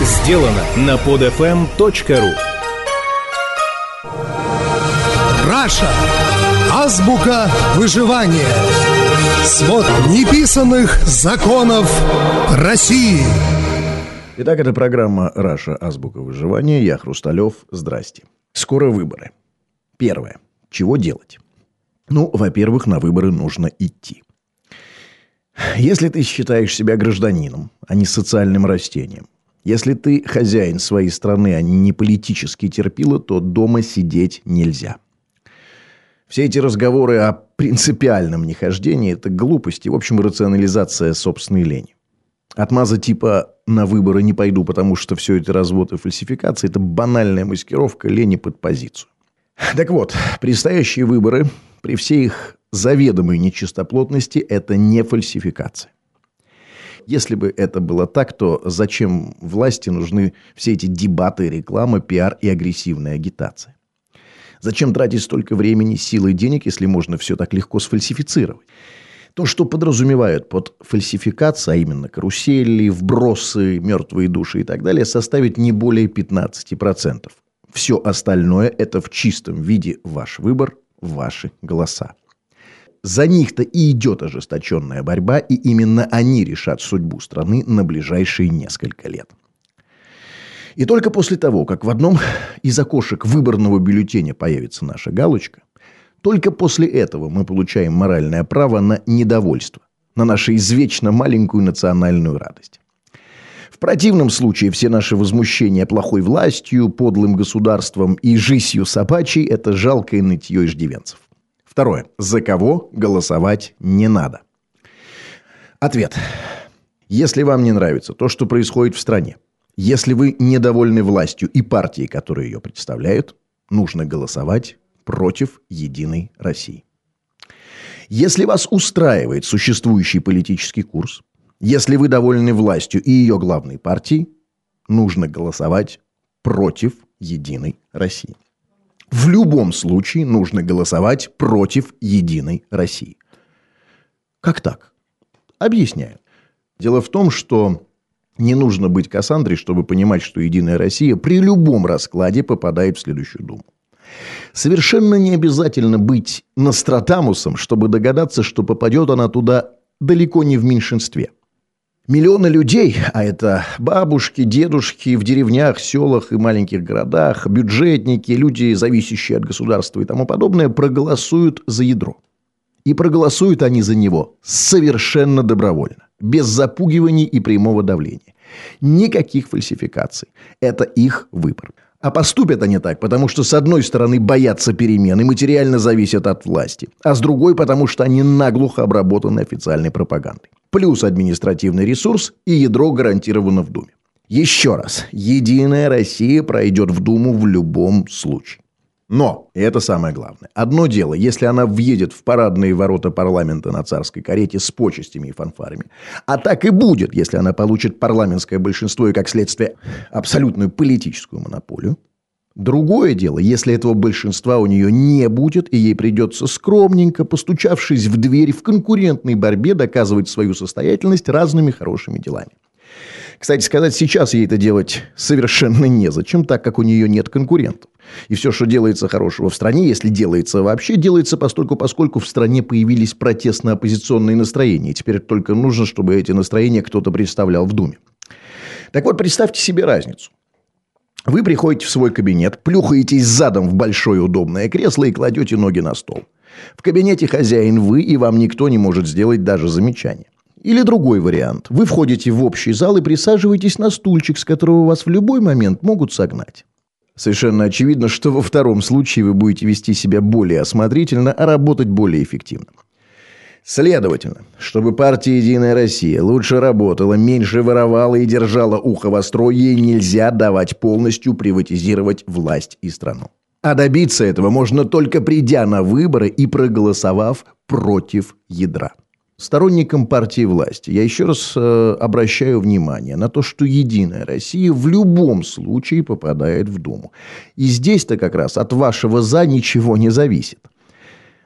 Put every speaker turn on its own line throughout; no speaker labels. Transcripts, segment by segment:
сделано на podfm.ru
Russia. Азбука выживания. Свод неписанных законов России.
Итак, это программа «Russia. Азбука выживания». Я Хрусталев. Здрасте. Скоро выборы. Первое. Чего делать? Ну, во-первых, на выборы нужно идти. Если ты считаешь себя гражданином, а не социальным растением, если ты хозяин своей страны, а не политический терпила, то дома сидеть нельзя. Все эти разговоры о принципиальном нехождении – это глупость и, в общем, рационализация собственной лени. Отмаза типа «на выборы не пойду, потому что все это развод и фальсификация» – это банальная маскировка лени под позицию. Так вот, предстоящие выборы, при всей их заведомой нечистоплотности, это не фальсификация. Если бы это было так, то зачем власти нужны все эти дебаты, реклама, пиар и агрессивная агитация? Зачем тратить столько времени, силы и денег, если можно все так легко сфальсифицировать? То, что подразумевают под фальсификацией, а именно карусели, вбросы, мертвые души и так далее, составит не более 15%. Все остальное – это в чистом виде ваш выбор, ваши голоса. За них-то и идет ожесточенная борьба, и именно они решат судьбу страны на ближайшие несколько лет. И только после того, как в одном из окошек выборного бюллетеня появится наша галочка, только после этого мы получаем моральное право на недовольство, на нашу извечно маленькую национальную радость. В противном случае все наши возмущения плохой властью, подлым государством и жизнью собачьей – это жалкое нытье иждивенцев. Второе. За кого голосовать не надо? Ответ. Если вам не нравится то, что происходит в стране, если вы недовольны властью и партией, которые ее представляют, нужно голосовать против Единой России. Если вас устраивает существующий политический курс, если вы довольны властью и ее главной партией, нужно голосовать против Единой России. В любом случае нужно голосовать против Единой России. Как так? Объясняю. Дело в том, что не нужно быть Кассандрой, чтобы понимать, что Единая Россия при любом раскладе попадает в следующую Думу. Совершенно не обязательно быть Нострадамусом, чтобы догадаться, что попадет она туда далеко не в меньшинстве. Миллионы людей, а это бабушки, дедушки в деревнях, селах и маленьких городах, бюджетники, люди, зависящие от государства и тому подобное, проголосуют за ядро. И проголосуют они за него совершенно добровольно, без запугиваний и прямого давления. Никаких фальсификаций. Это их выбор. А поступят они так, потому что с одной стороны боятся перемен и материально зависят от власти, а с другой потому что они наглухо обработаны официальной пропагандой. Плюс административный ресурс и ядро гарантировано в Думе. Еще раз, Единая Россия пройдет в Думу в любом случае. Но, и это самое главное, одно дело, если она въедет в парадные ворота парламента на царской карете с почестями и фанфарами. А так и будет, если она получит парламентское большинство и, как следствие, абсолютную политическую монополию. Другое дело, если этого большинства у нее не будет, и ей придется скромненько, постучавшись в дверь в конкурентной борьбе, доказывать свою состоятельность разными хорошими делами. Кстати сказать, сейчас ей это делать совершенно незачем, так как у нее нет конкурентов. И все, что делается хорошего в стране, если делается вообще, делается постольку, поскольку в стране появились протестно-оппозиционные настроения. теперь только нужно, чтобы эти настроения кто-то представлял в Думе. Так вот, представьте себе разницу. Вы приходите в свой кабинет, плюхаетесь задом в большое удобное кресло и кладете ноги на стол. В кабинете хозяин вы, и вам никто не может сделать даже замечание. Или другой вариант. Вы входите в общий зал и присаживаетесь на стульчик, с которого вас в любой момент могут согнать. Совершенно очевидно, что во втором случае вы будете вести себя более осмотрительно, а работать более эффективно. Следовательно, чтобы партия «Единая Россия» лучше работала, меньше воровала и держала ухо востро, ей нельзя давать полностью приватизировать власть и страну. А добиться этого можно только придя на выборы и проголосовав против ядра сторонникам партии власти я еще раз э, обращаю внимание на то, что Единая Россия в любом случае попадает в Думу. И здесь-то как раз от вашего «за» ничего не зависит.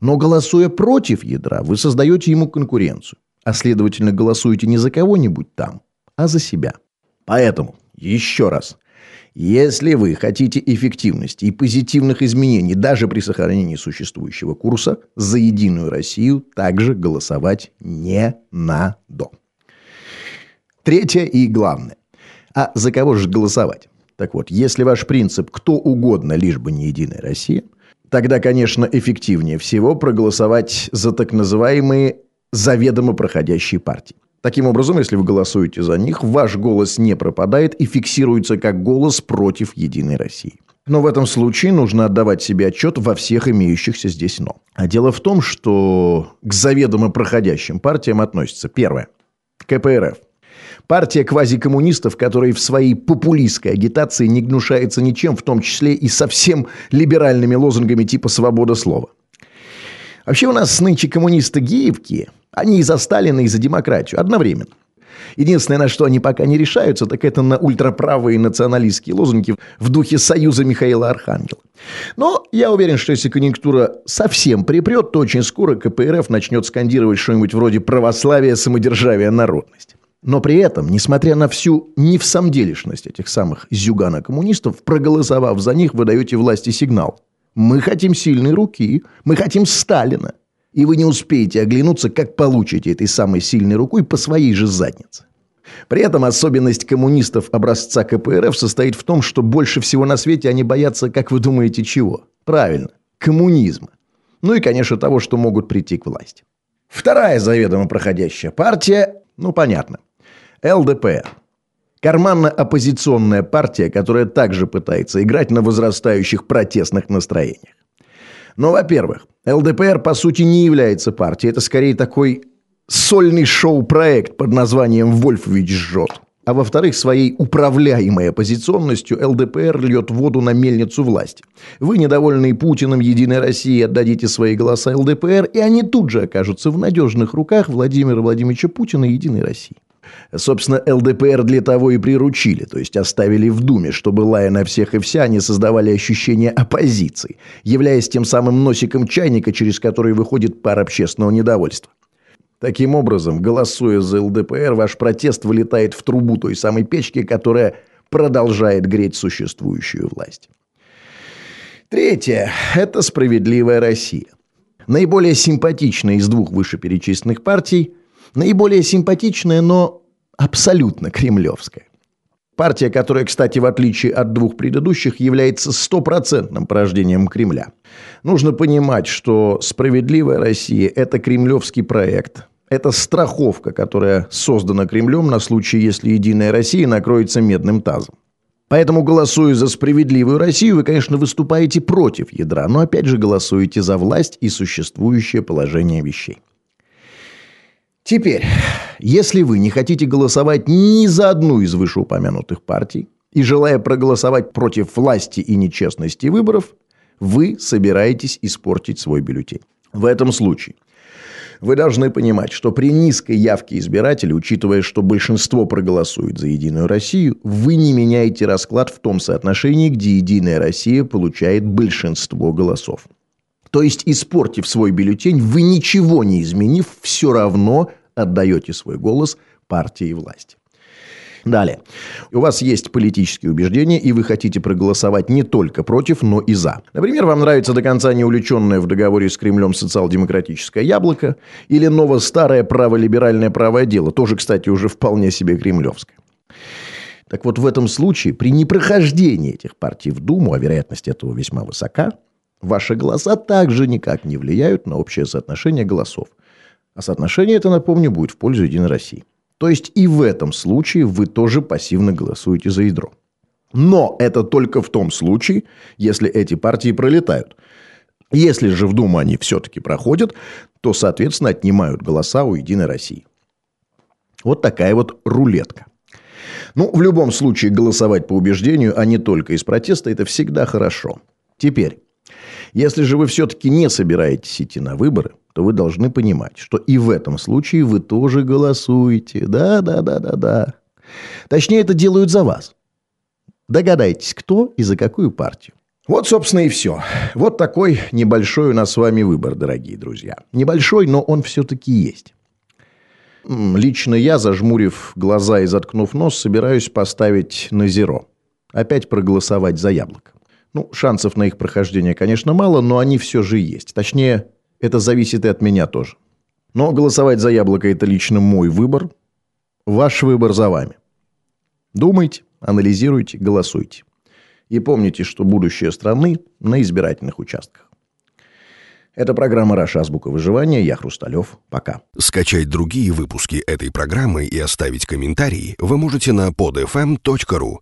Но голосуя против ядра, вы создаете ему конкуренцию. А следовательно, голосуете не за кого-нибудь там, а за себя. Поэтому Еще раз. Если вы хотите эффективности и позитивных изменений даже при сохранении существующего курса, за «Единую Россию» также голосовать не надо. Третье и главное. А за кого же голосовать? Так вот, если ваш принцип «кто угодно, лишь бы не Единая Россия», тогда, конечно, эффективнее всего проголосовать за так называемые заведомо проходящие партии. Таким образом, если вы голосуете за них, ваш голос не пропадает и фиксируется как голос против Единой России. Но в этом случае нужно отдавать себе отчет во всех имеющихся здесь «но». А дело в том, что к заведомо проходящим партиям относится первое – КПРФ. Партия квазикоммунистов, которая в своей популистской агитации не гнушается ничем, в том числе и совсем либеральными лозунгами типа «свобода слова». Вообще у нас нынче коммунисты геевки, они и за Сталина, и за демократию одновременно. Единственное, на что они пока не решаются, так это на ультраправые националистские лозунги в духе союза Михаила Архангела. Но я уверен, что если конъюнктура совсем припрет, то очень скоро КПРФ начнет скандировать что-нибудь вроде православия, самодержавия, народность. Но при этом, несмотря на всю невсамделишность этих самых зюгана-коммунистов, проголосовав за них, вы даете власти сигнал. Мы хотим сильной руки, мы хотим Сталина. И вы не успеете оглянуться, как получите этой самой сильной рукой по своей же заднице. При этом особенность коммунистов образца КПРФ состоит в том, что больше всего на свете они боятся, как вы думаете, чего? Правильно, коммунизма. Ну и, конечно, того, что могут прийти к власти. Вторая заведомо проходящая партия, ну понятно, ЛДПР. Карманно-оппозиционная партия, которая также пытается играть на возрастающих протестных настроениях. Но, во-первых, ЛДПР по сути не является партией. Это скорее такой сольный шоу-проект под названием «Вольфович жжет». А во-вторых, своей управляемой оппозиционностью ЛДПР льет воду на мельницу власти. Вы, недовольные Путиным, Единой России, отдадите свои голоса ЛДПР, и они тут же окажутся в надежных руках Владимира Владимировича Путина и Единой России. Собственно, ЛДПР для того и приручили, то есть оставили в Думе, чтобы, лая на всех и вся, они создавали ощущение оппозиции, являясь тем самым носиком чайника, через который выходит пар общественного недовольства. Таким образом, голосуя за ЛДПР, ваш протест вылетает в трубу той самой печки, которая продолжает греть существующую власть. Третье – это «Справедливая Россия». Наиболее симпатичная из двух вышеперечисленных партий, наиболее симпатичная, но абсолютно кремлевская. Партия, которая, кстати, в отличие от двух предыдущих, является стопроцентным порождением Кремля. Нужно понимать, что «Справедливая Россия» – это кремлевский проект, это страховка, которая создана Кремлем на случай, если «Единая Россия» накроется медным тазом. Поэтому, голосуя за справедливую Россию, вы, конечно, выступаете против ядра, но опять же голосуете за власть и существующее положение вещей. Теперь, если вы не хотите голосовать ни за одну из вышеупомянутых партий и желая проголосовать против власти и нечестности выборов, вы собираетесь испортить свой бюллетень. В этом случае вы должны понимать, что при низкой явке избирателей, учитывая, что большинство проголосует за «Единую Россию», вы не меняете расклад в том соотношении, где «Единая Россия» получает большинство голосов. То есть, испортив свой бюллетень, вы ничего не изменив, все равно отдаете свой голос партии и власти. Далее. У вас есть политические убеждения, и вы хотите проголосовать не только против, но и за. Например, вам нравится до конца не увлеченное в договоре с Кремлем социал-демократическое яблоко или ново-старое праволиберальное правое дело, тоже, кстати, уже вполне себе кремлевское. Так вот, в этом случае, при непрохождении этих партий в Думу, а вероятность этого весьма высока, ваши голоса также никак не влияют на общее соотношение голосов. А соотношение это, напомню, будет в пользу Единой России. То есть и в этом случае вы тоже пассивно голосуете за ядро. Но это только в том случае, если эти партии пролетают. Если же в Думу они все-таки проходят, то, соответственно, отнимают голоса у Единой России. Вот такая вот рулетка. Ну, в любом случае, голосовать по убеждению, а не только из протеста, это всегда хорошо. Теперь, если же вы все-таки не собираетесь идти на выборы, то вы должны понимать, что и в этом случае вы тоже голосуете. Да, да, да, да, да. Точнее, это делают за вас. Догадайтесь, кто и за какую партию. Вот, собственно, и все. Вот такой небольшой у нас с вами выбор, дорогие друзья. Небольшой, но он все-таки есть. Лично я, зажмурив глаза и заткнув нос, собираюсь поставить на зеро. Опять проголосовать за яблоко. Ну, шансов на их прохождение, конечно, мало, но они все же есть. Точнее, это зависит и от меня тоже. Но голосовать за яблоко – это лично мой выбор. Ваш выбор за вами. Думайте, анализируйте, голосуйте. И помните, что будущее страны на избирательных участках. Это программа «Раша. Азбука выживания». Я Хрусталев. Пока.
Скачать другие выпуски этой программы и оставить комментарии вы можете на podfm.ru